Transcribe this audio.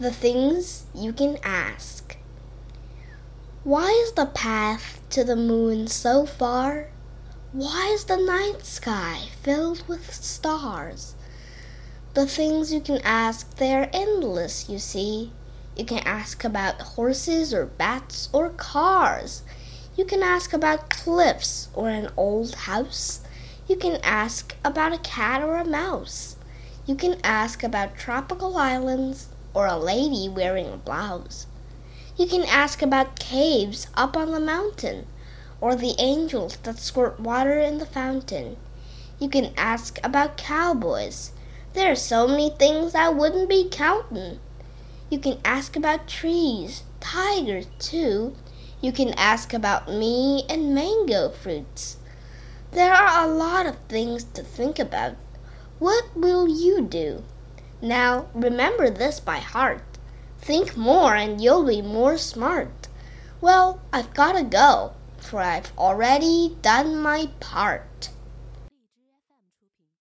The things you can ask. Why is the path to the moon so far? Why is the night sky filled with stars? The things you can ask, they're endless, you see. You can ask about horses or bats or cars. You can ask about cliffs or an old house. You can ask about a cat or a mouse. You can ask about tropical islands or a lady wearing a blouse. You can ask about caves up on the mountain or the angels that squirt water in the fountain. You can ask about cowboys. There are so many things I wouldn't be counting. You can ask about trees, tigers too. You can ask about me and mango fruits. There are a lot of things to think about. What will you do? Now remember this by heart. Think more and you'll be more smart. Well, I've gotta go, for I've already done my part.